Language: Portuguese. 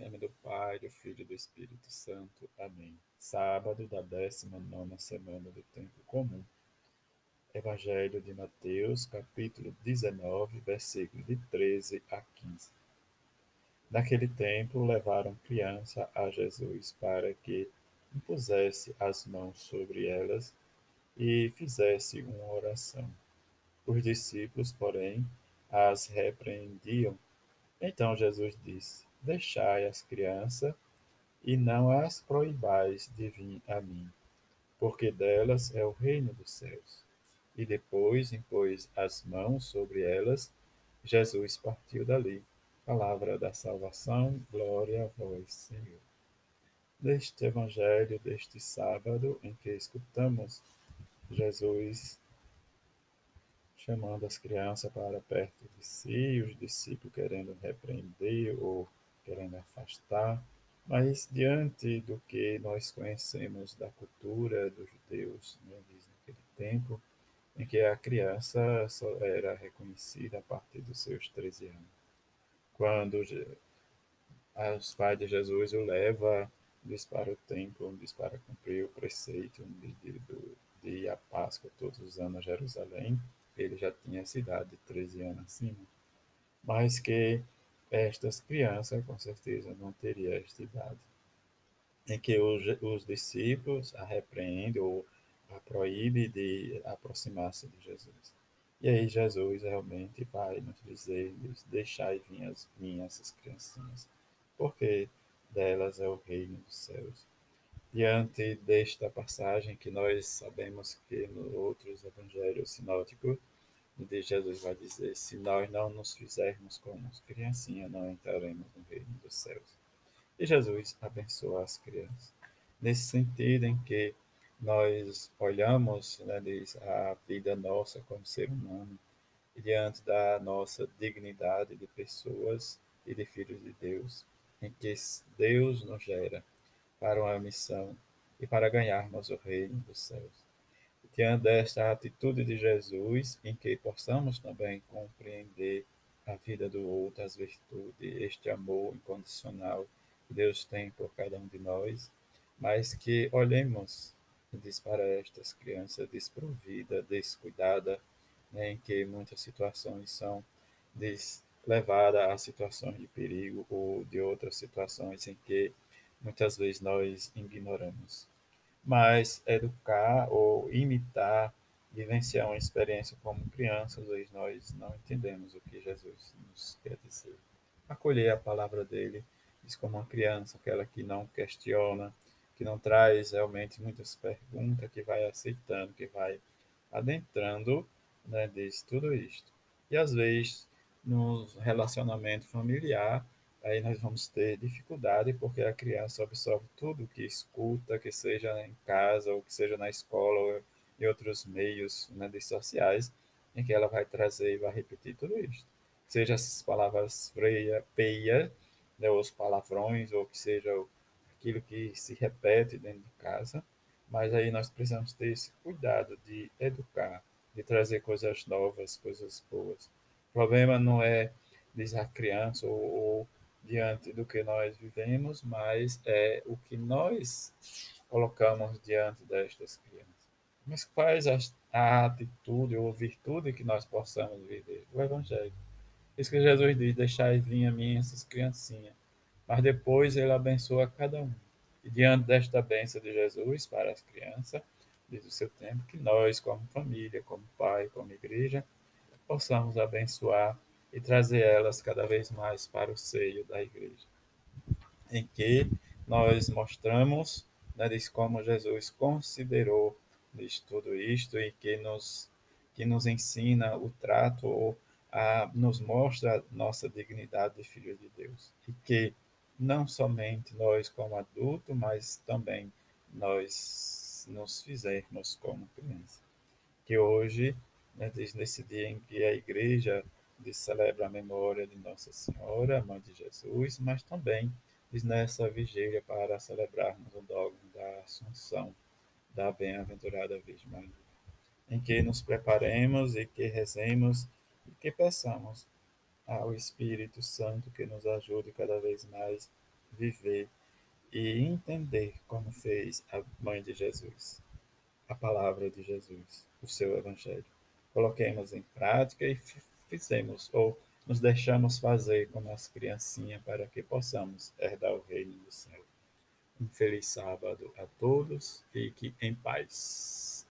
Em nome do Pai, do Filho e do Espírito Santo. Amém. Sábado da 19 semana do Tempo Comum. Evangelho de Mateus, capítulo 19, versículo de 13 a 15. Naquele tempo, levaram criança a Jesus para que impusesse as mãos sobre elas e fizesse uma oração. Os discípulos, porém, as repreendiam. Então Jesus disse: Deixai as crianças e não as proibais de vir a mim, porque delas é o reino dos céus. E depois impôs as mãos sobre elas, Jesus partiu dali. Palavra da salvação, glória a vós, Senhor. Neste evangelho deste sábado, em que escutamos Jesus chamando as crianças para perto de si, os discípulos querendo repreender ou querendo afastar, mas diante do que nós conhecemos da cultura dos judeus, né, naquele tempo, em que a criança só era reconhecida a partir dos seus 13 anos. Quando os pais de Jesus o leva diz para o templo, diz para cumprir o preceito de, de, de ir à Páscoa todos os anos a Jerusalém, ele já tinha essa idade de 13 anos acima, mas que estas crianças, com certeza, não teriam esta idade. Em que os, os discípulos a repreendem ou a proíbem de aproximar-se de Jesus. E aí Jesus realmente vai nos dizer, deixai vir as minhas essas criancinhas, porque delas é o reino dos céus. Diante desta passagem que nós sabemos que nos outros evangelhos sinóticos onde Jesus vai dizer: se nós não nos fizermos como as criancinhas, não entraremos no reino dos céus. E Jesus abençoa as crianças. Nesse sentido em que nós olhamos né, diz, a vida nossa como ser humano, diante da nossa dignidade de pessoas e de filhos de Deus, em que Deus nos gera para uma missão e para ganharmos o reino dos céus diante desta atitude de Jesus, em que possamos também compreender a vida do outro, as virtudes, este amor incondicional que Deus tem por cada um de nós, mas que olhemos diz para estas crianças desprovidas, descuidadas, né, em que muitas situações são levadas a situações de perigo ou de outras situações em que muitas vezes nós ignoramos mas educar ou imitar, vivenciar uma experiência como criança, às vezes nós não entendemos o que Jesus nos quer dizer. Acolher a palavra dele, diz como uma criança, aquela que não questiona, que não traz realmente muitas perguntas, que vai aceitando, que vai adentrando, né, diz tudo isto. E às vezes, no relacionamento familiar, aí nós vamos ter dificuldade porque a criança absorve tudo que escuta, que seja em casa ou que seja na escola ou em outros meios né, sociais, em que ela vai trazer e vai repetir tudo isso. Seja essas palavras freia, peia, né, os palavrões, ou que seja aquilo que se repete dentro de casa, mas aí nós precisamos ter esse cuidado de educar, de trazer coisas novas, coisas boas. O problema não é dizer a criança ou, ou diante do que nós vivemos, mas é o que nós colocamos diante destas crianças. Mas quais a, a atitude ou virtude que nós possamos viver? O Evangelho. Isso que Jesus diz: deixai vir a mim essas criancinhas. Mas depois ele abençoa cada um. E diante desta bênção de Jesus para as crianças, desde o seu tempo, que nós, como família, como pai, como igreja, possamos abençoar e trazer elas cada vez mais para o seio da igreja, em que nós mostramos né, como Jesus considerou diz, tudo isto e que nos, que nos ensina o trato ou a, nos mostra nossa dignidade de filhos de Deus. E que não somente nós como adultos, mas também nós nos fizermos como criança. Que hoje, né, nesse dia em que a igreja de celebrar a memória de Nossa Senhora, Mãe de Jesus, mas também nessa vigília para celebrarmos o dogma da Assunção da Bem-aventurada Virgem Maria, em que nos preparemos e que rezemos e que peçamos ao Espírito Santo que nos ajude cada vez mais viver e entender como fez a mãe de Jesus, a palavra de Jesus, o seu evangelho. Coloquemos em prática e fizemos ou nos deixamos fazer como as criancinhas para que possamos herdar o reino do céu. Um feliz sábado a todos. Fique em paz.